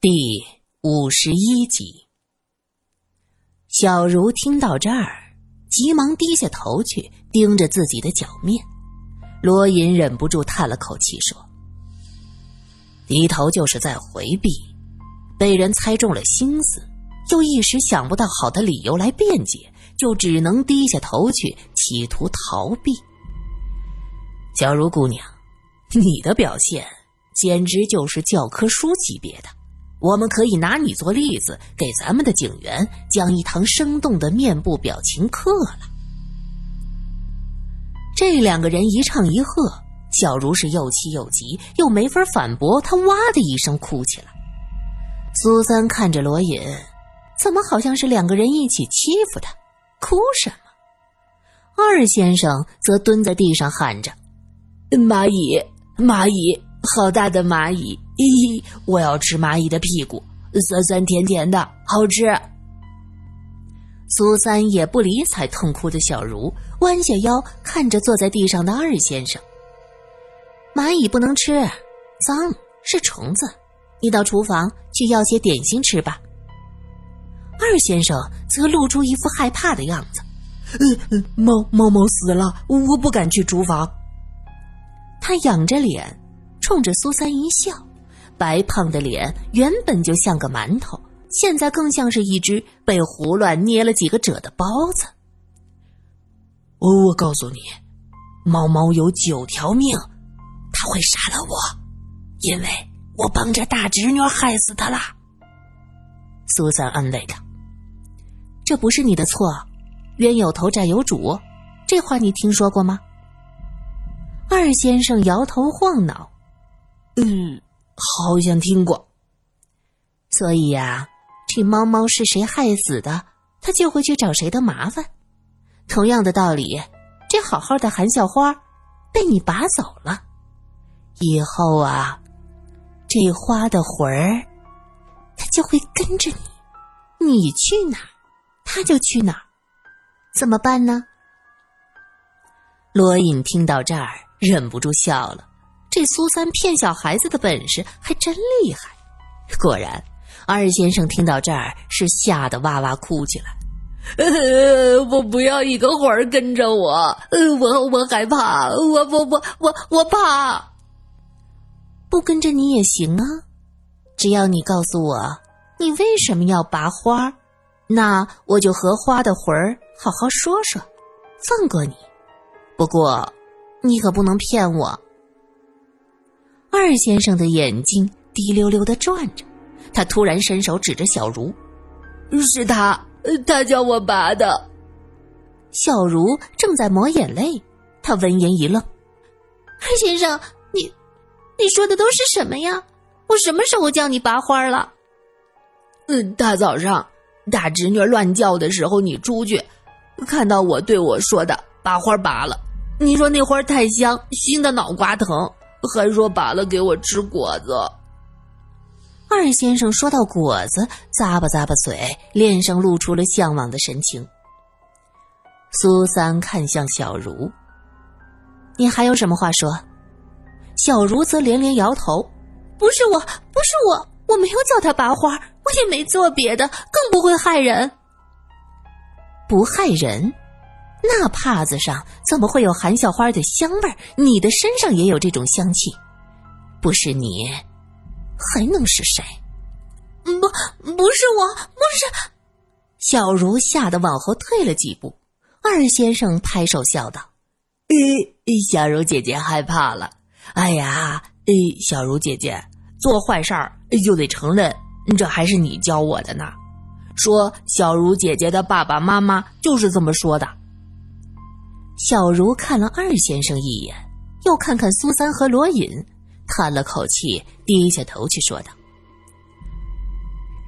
第五十一集，小茹听到这儿，急忙低下头去，盯着自己的脚面。罗隐忍不住叹了口气，说：“低头就是在回避，被人猜中了心思，又一时想不到好的理由来辩解，就只能低下头去，企图逃避。”小茹姑娘，你的表现简直就是教科书级别的。我们可以拿你做例子，给咱们的警员讲一堂生动的面部表情课了。这两个人一唱一和，小茹是又气又急，又没法反驳，她哇的一声哭起来。苏三看着罗隐，怎么好像是两个人一起欺负他？哭什么？二先生则蹲在地上喊着：“蚂蚁，蚂蚁，好大的蚂蚁！”咦，我要吃蚂蚁的屁股，酸酸甜甜的，好吃。苏三也不理睬痛哭的小茹，弯下腰看着坐在地上的二先生。蚂蚁不能吃，脏，是虫子。你到厨房去要些点心吃吧。二先生则露出一副害怕的样子。嗯，猫猫猫死了，我不敢去厨房。他仰着脸，冲着苏三一笑。白胖的脸原本就像个馒头，现在更像是一只被胡乱捏了几个褶的包子。我我告诉你，猫猫有九条命，它会杀了我，因为我帮着大侄女害死他了。苏三安慰他：“这不是你的错，冤有头债有主，这话你听说过吗？”二先生摇头晃脑：“嗯。”好像听过，所以呀，这猫猫是谁害死的，它就会去找谁的麻烦。同样的道理，这好好的韩笑花被你拔走了，以后啊，这花的魂儿，它就会跟着你，你去哪儿，它就去哪儿，怎么办呢？罗隐听到这儿，忍不住笑了。这苏三骗小孩子的本事还真厉害。果然，二先生听到这儿是吓得哇哇哭起来。呃，我不要一个魂儿跟着我，呃，我我害怕，我我我我我怕。不跟着你也行啊，只要你告诉我你为什么要拔花，那我就和花的魂儿好好说说，放过你。不过，你可不能骗我。二先生的眼睛滴溜溜的转着，他突然伸手指着小茹：“是他，他叫我拔的。”小茹正在抹眼泪，他闻言一愣：“二先生，你，你说的都是什么呀？我什么时候叫你拔花了？”“嗯，大早上大侄女乱叫的时候，你出去，看到我对我说的，把花拔了。你说那花太香，熏得脑瓜疼。”还说拔了给我吃果子。二先生说到果子，咂巴咂巴嘴，脸上露出了向往的神情。苏三看向小茹：“你还有什么话说？”小茹则连连摇头：“不是我，不是我，我没有叫他拔花，我也没做别的，更不会害人。不害人。”那帕子上怎么会有含笑花的香味儿？你的身上也有这种香气，不是你，还能是谁？不，不是我，不是。小茹吓得往后退了几步。二先生拍手笑道：“小茹姐姐害怕了。哎呀，小茹姐姐做坏事儿就得承认，这还是你教我的呢。说小茹姐姐的爸爸妈妈就是这么说的。”小茹看了二先生一眼，又看看苏三和罗隐，叹了口气，低下头去说道：“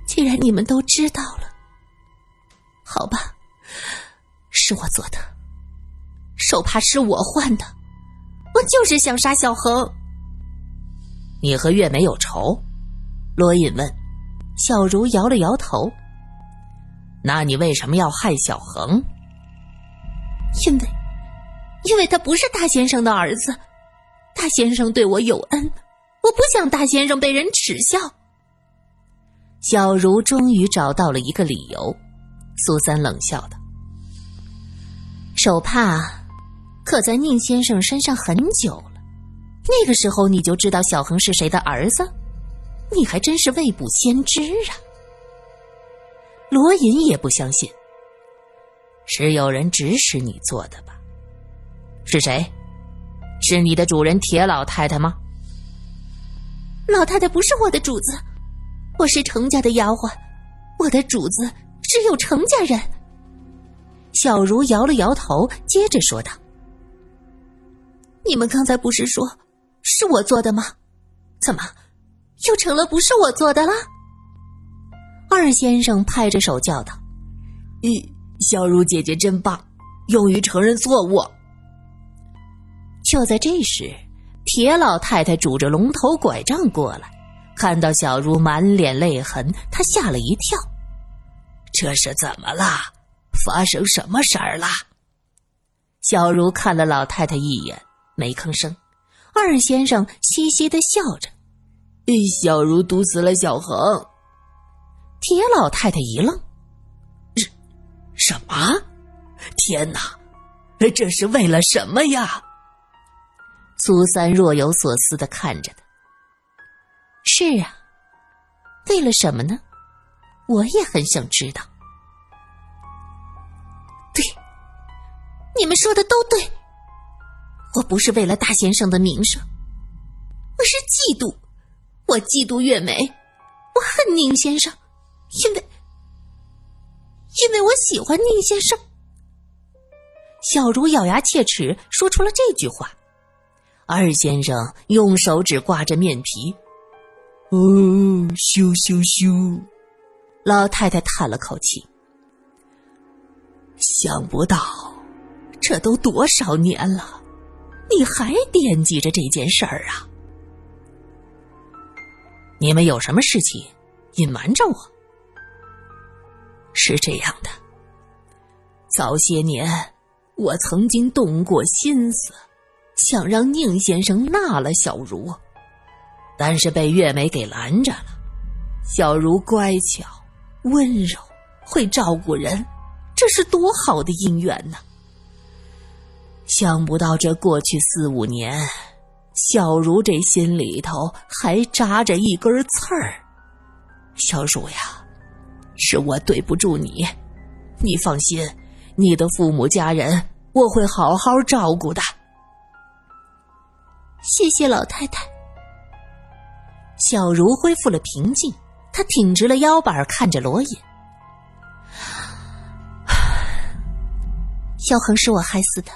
既然你们都知道了，好吧，是我做的，手帕是我换的，我就是想杀小恒。”你和月梅有仇？罗隐问。小茹摇了摇头。那你为什么要害小恒？因为。因为他不是大先生的儿子，大先生对我有恩，我不想大先生被人耻笑。小茹终于找到了一个理由。苏三冷笑道：“手帕可在宁先生身上很久了，那个时候你就知道小恒是谁的儿子？你还真是未卜先知啊！”罗隐也不相信，是有人指使你做的吧？是谁？是你的主人铁老太太吗？老太太不是我的主子，我是程家的丫鬟，我的主子只有程家人。小茹摇了摇头，接着说道：“你们刚才不是说是我做的吗？怎么又成了不是我做的了？”二先生拍着手叫道：“咦，小茹姐姐真棒，勇于承认错误。”就在这时，铁老太太拄着龙头拐杖过来，看到小茹满脸泪痕，她吓了一跳：“这是怎么了？发生什么事儿了？”小茹看了老太太一眼，没吭声。二先生嘻嘻的笑着：“小茹毒死了小恒。”铁老太太一愣：“什什么？天哪！这是为了什么呀？”苏三若有所思的看着他。是啊，为了什么呢？我也很想知道。对，你们说的都对。我不是为了大先生的名声，我是嫉妒。我嫉妒月梅，我恨宁先生，因为，因为我喜欢宁先生。小茹咬牙切齿说出了这句话。二先生用手指挂着面皮，哦，羞羞羞！老太太叹了口气，想不到，这都多少年了，你还惦记着这件事儿啊？你们有什么事情隐瞒着我？是这样的，早些年我曾经动过心思。想让宁先生纳了小茹，但是被月梅给拦着了。小茹乖巧、温柔，会照顾人，这是多好的姻缘呢！想不到这过去四五年，小茹这心里头还扎着一根刺儿。小茹呀，是我对不住你，你放心，你的父母家人我会好好照顾的。谢谢老太太。小茹恢复了平静，她挺直了腰板，看着罗隐。小恒是我害死的，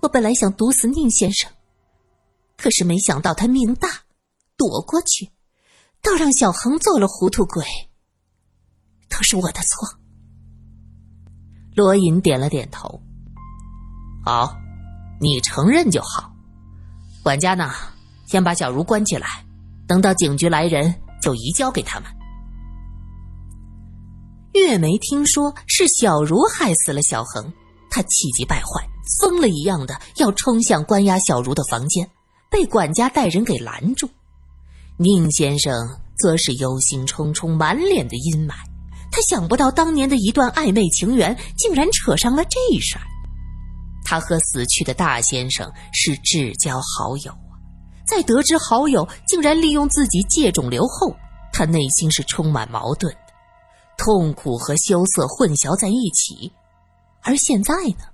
我本来想毒死宁先生，可是没想到他命大，躲过去，倒让小恒做了糊涂鬼。都是我的错。罗隐点了点头。好，你承认就好。管家呢？先把小茹关起来，等到警局来人就移交给他们。月梅听说是小茹害死了小恒，她气急败坏，疯了一样的要冲向关押小茹的房间，被管家带人给拦住。宁先生则是忧心忡忡，满脸的阴霾。他想不到当年的一段暧昧情缘，竟然扯上了这事儿。他和死去的大先生是至交好友啊，在得知好友竟然利用自己借种瘤后，他内心是充满矛盾的，痛苦和羞涩混淆在一起。而现在呢，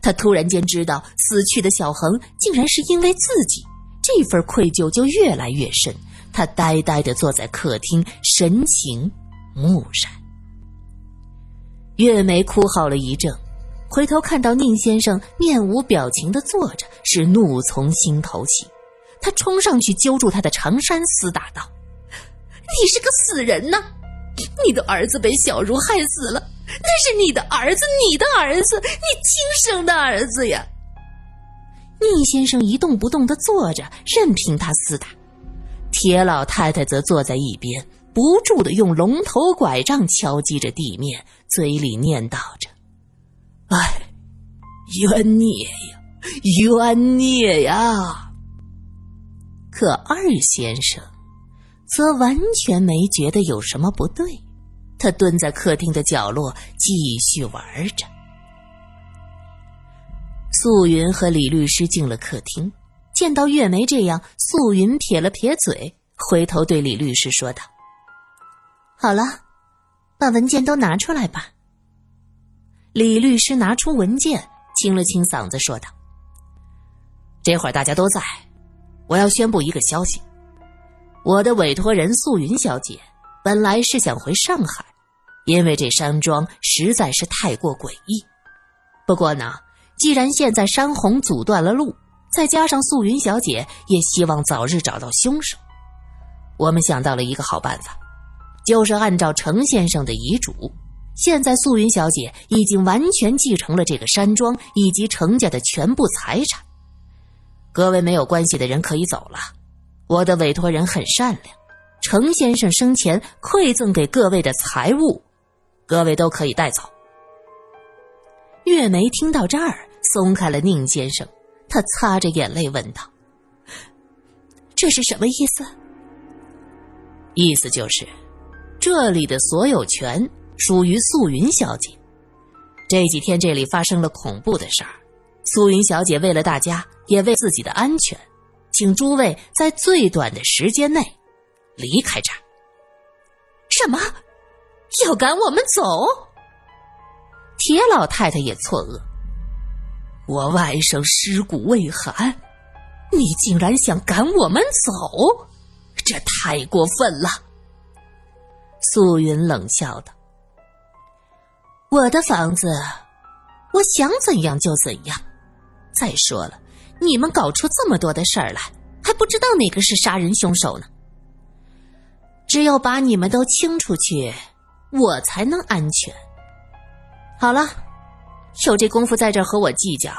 他突然间知道死去的小恒竟然是因为自己，这份愧疚就越来越深。他呆呆地坐在客厅，神情木然。月梅哭嚎了一阵。回头看到宁先生面无表情的坐着，是怒从心头起。他冲上去揪住他的长衫，厮打道：“你是个死人呐！你的儿子被小茹害死了，那是你的儿子，你的儿子，你亲生的儿子呀！”宁先生一动不动的坐着，任凭他厮打。铁老太太则坐在一边，不住的用龙头拐杖敲击着地面，嘴里念叨着。哎，冤孽呀，冤孽呀！可二先生则完全没觉得有什么不对。他蹲在客厅的角落继续玩着。素云和李律师进了客厅，见到月梅这样，素云撇了撇嘴，回头对李律师说道：“好了，把文件都拿出来吧。”李律师拿出文件，清了清嗓子说道：“这会儿大家都在，我要宣布一个消息。我的委托人素云小姐本来是想回上海，因为这山庄实在是太过诡异。不过呢，既然现在山洪阻断了路，再加上素云小姐也希望早日找到凶手，我们想到了一个好办法，就是按照程先生的遗嘱。”现在素云小姐已经完全继承了这个山庄以及程家的全部财产，各位没有关系的人可以走了。我的委托人很善良，程先生生前馈赠给各位的财物，各位都可以带走。月梅听到这儿，松开了宁先生，她擦着眼泪问道：“这是什么意思？”意思就是，这里的所有权。属于素云小姐。这几天这里发生了恐怖的事儿，素云小姐为了大家，也为自己的安全，请诸位在最短的时间内离开这儿。什么？要赶我们走？铁老太太也错愕。我外甥尸骨未寒，你竟然想赶我们走？这太过分了！素云冷笑道。我的房子，我想怎样就怎样。再说了，你们搞出这么多的事儿来，还不知道哪个是杀人凶手呢。只有把你们都清出去，我才能安全。好了，有这功夫在这和我计较，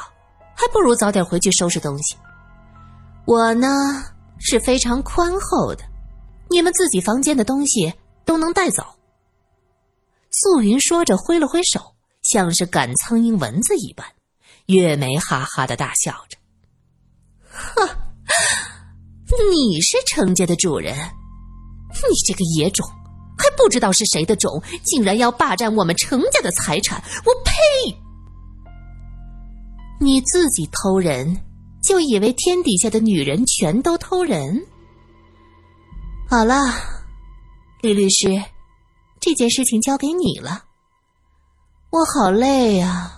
还不如早点回去收拾东西。我呢是非常宽厚的，你们自己房间的东西都能带走。素云说着，挥了挥手，像是赶苍蝇、蚊子一般。月梅哈哈的大笑着：“哼，你是程家的主人，你这个野种，还不知道是谁的种，竟然要霸占我们程家的财产！我呸！你自己偷人，就以为天底下的女人全都偷人？好了，李律师。”这件事情交给你了，我好累啊，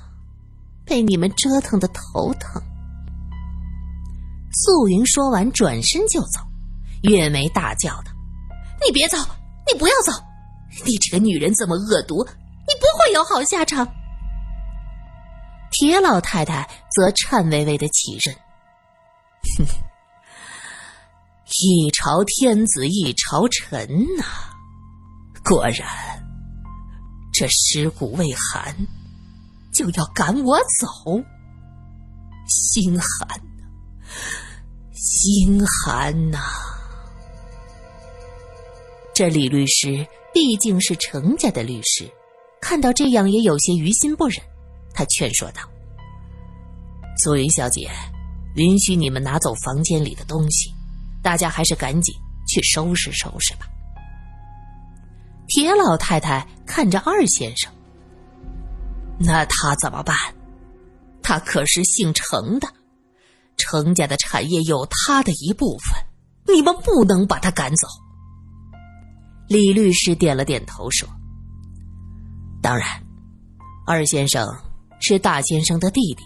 被你们折腾的头疼。素云说完，转身就走。月梅大叫道：“你别走，你不要走！你这个女人这么恶毒，你不会有好下场。”铁老太太则颤巍巍的起身：“哼，一朝天子一朝臣呐。”果然，这尸骨未寒，就要赶我走，心寒呐，心寒呐！这李律师毕竟是程家的律师，看到这样也有些于心不忍。他劝说道：“素云小姐，允许你们拿走房间里的东西，大家还是赶紧去收拾收拾吧。”铁老太太看着二先生，那他怎么办？他可是姓程的，程家的产业有他的一部分，你们不能把他赶走。李律师点了点头说：“当然，二先生是大先生的弟弟，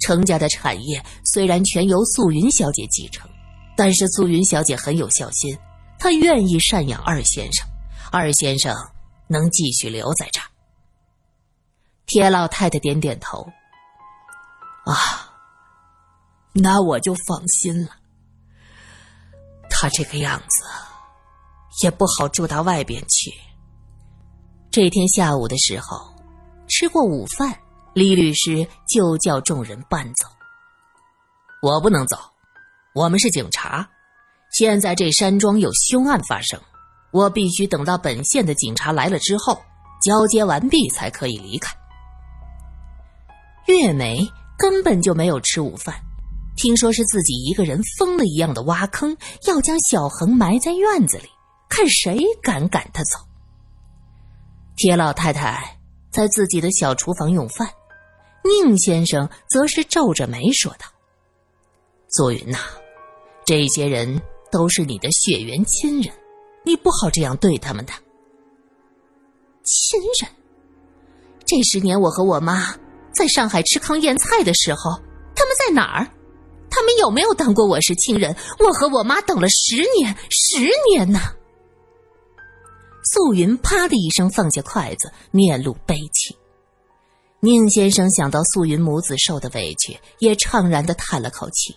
程家的产业虽然全由素云小姐继承，但是素云小姐很有孝心，她愿意赡养二先生。”二先生能继续留在这儿。铁老太太点点头。啊，那我就放心了。他这个样子，也不好住到外边去。这天下午的时候，吃过午饭，李律师就叫众人搬走。我不能走，我们是警察。现在这山庄有凶案发生。我必须等到本县的警察来了之后，交接完毕才可以离开。月梅根本就没有吃午饭，听说是自己一个人疯了一样的挖坑，要将小恒埋在院子里，看谁敢赶他走。铁老太太在自己的小厨房用饭，宁先生则是皱着眉说道：“素云呐，这些人都是你的血缘亲人，你不好这样对他们的。亲人，这十年我和我妈在上海吃糠咽菜的时候，他们在哪儿？他们有没有当过我是亲人？我和我妈等了十年，十年呢。”素云啪的一声放下筷子，面露悲戚。宁先生想到素云母子受的委屈，也怅然的叹了口气。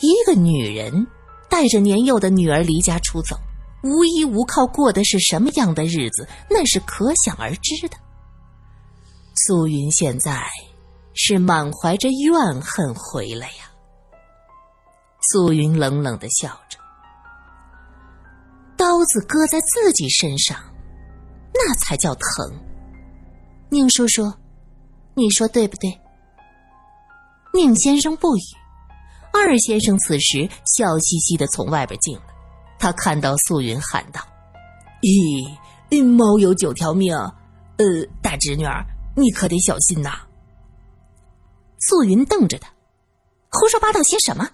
一个女人带着年幼的女儿离家出走，无依无靠，过的是什么样的日子，那是可想而知的。素云现在是满怀着怨恨回来呀。素云冷冷的笑着。刀子割在自己身上，那才叫疼。宁叔叔，你说对不对？宁先生不语。二先生此时笑嘻嘻的从外边进来，他看到素云，喊道：“咦，猫有九条命，呃，大侄女儿，你可得小心呐。”素云瞪着他，胡说八道些什么？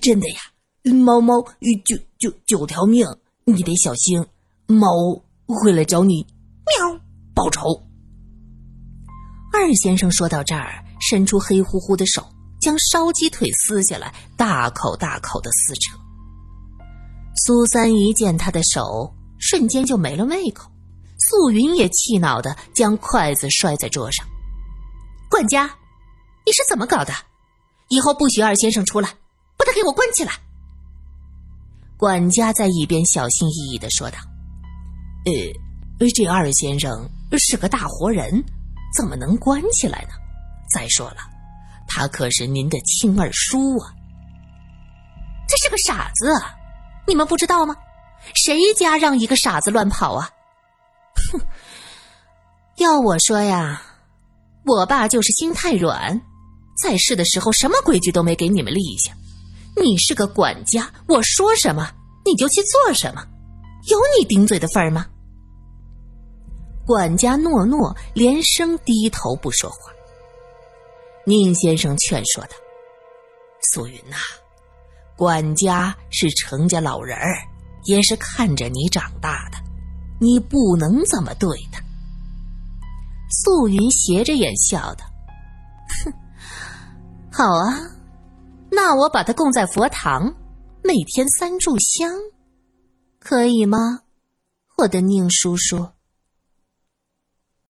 真的呀。猫猫九九九条命，你得小心。猫会来找你，喵报仇。二先生说到这儿，伸出黑乎乎的手，将烧鸡腿撕下来，大口大口的撕扯。苏三一见他的手，瞬间就没了胃口。素云也气恼的将筷子摔在桌上。管家，你是怎么搞的？以后不许二先生出来，把他给我关起来。管家在一边小心翼翼的说道：“呃，这二先生是个大活人，怎么能关起来呢？再说了，他可是您的亲二叔啊。这是个傻子，你们不知道吗？谁家让一个傻子乱跑啊？哼！要我说呀，我爸就是心太软，在世的时候什么规矩都没给你们立下。”你是个管家，我说什么你就去做什么，有你顶嘴的份儿吗？管家诺诺，连声低头不说话。宁先生劝说道：“素云呐，管家是程家老人儿，也是看着你长大的，你不能这么对他。”素云斜着眼笑道：“哼，好啊。”那我把他供在佛堂，每天三炷香，可以吗，我的宁叔叔？